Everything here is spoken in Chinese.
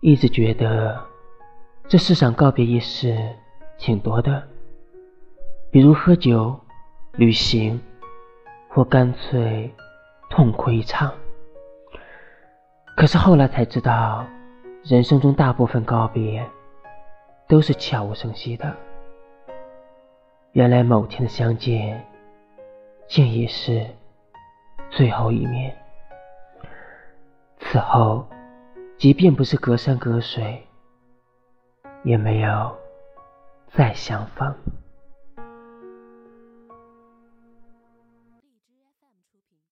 一直觉得这世上告别仪式挺多的，比如喝酒、旅行，或干脆痛哭一场。可是后来才知道，人生中大部分告别都是悄无声息的。原来某天的相见，竟已是最后一面。此后，即便不是隔山隔水，也没有再相逢。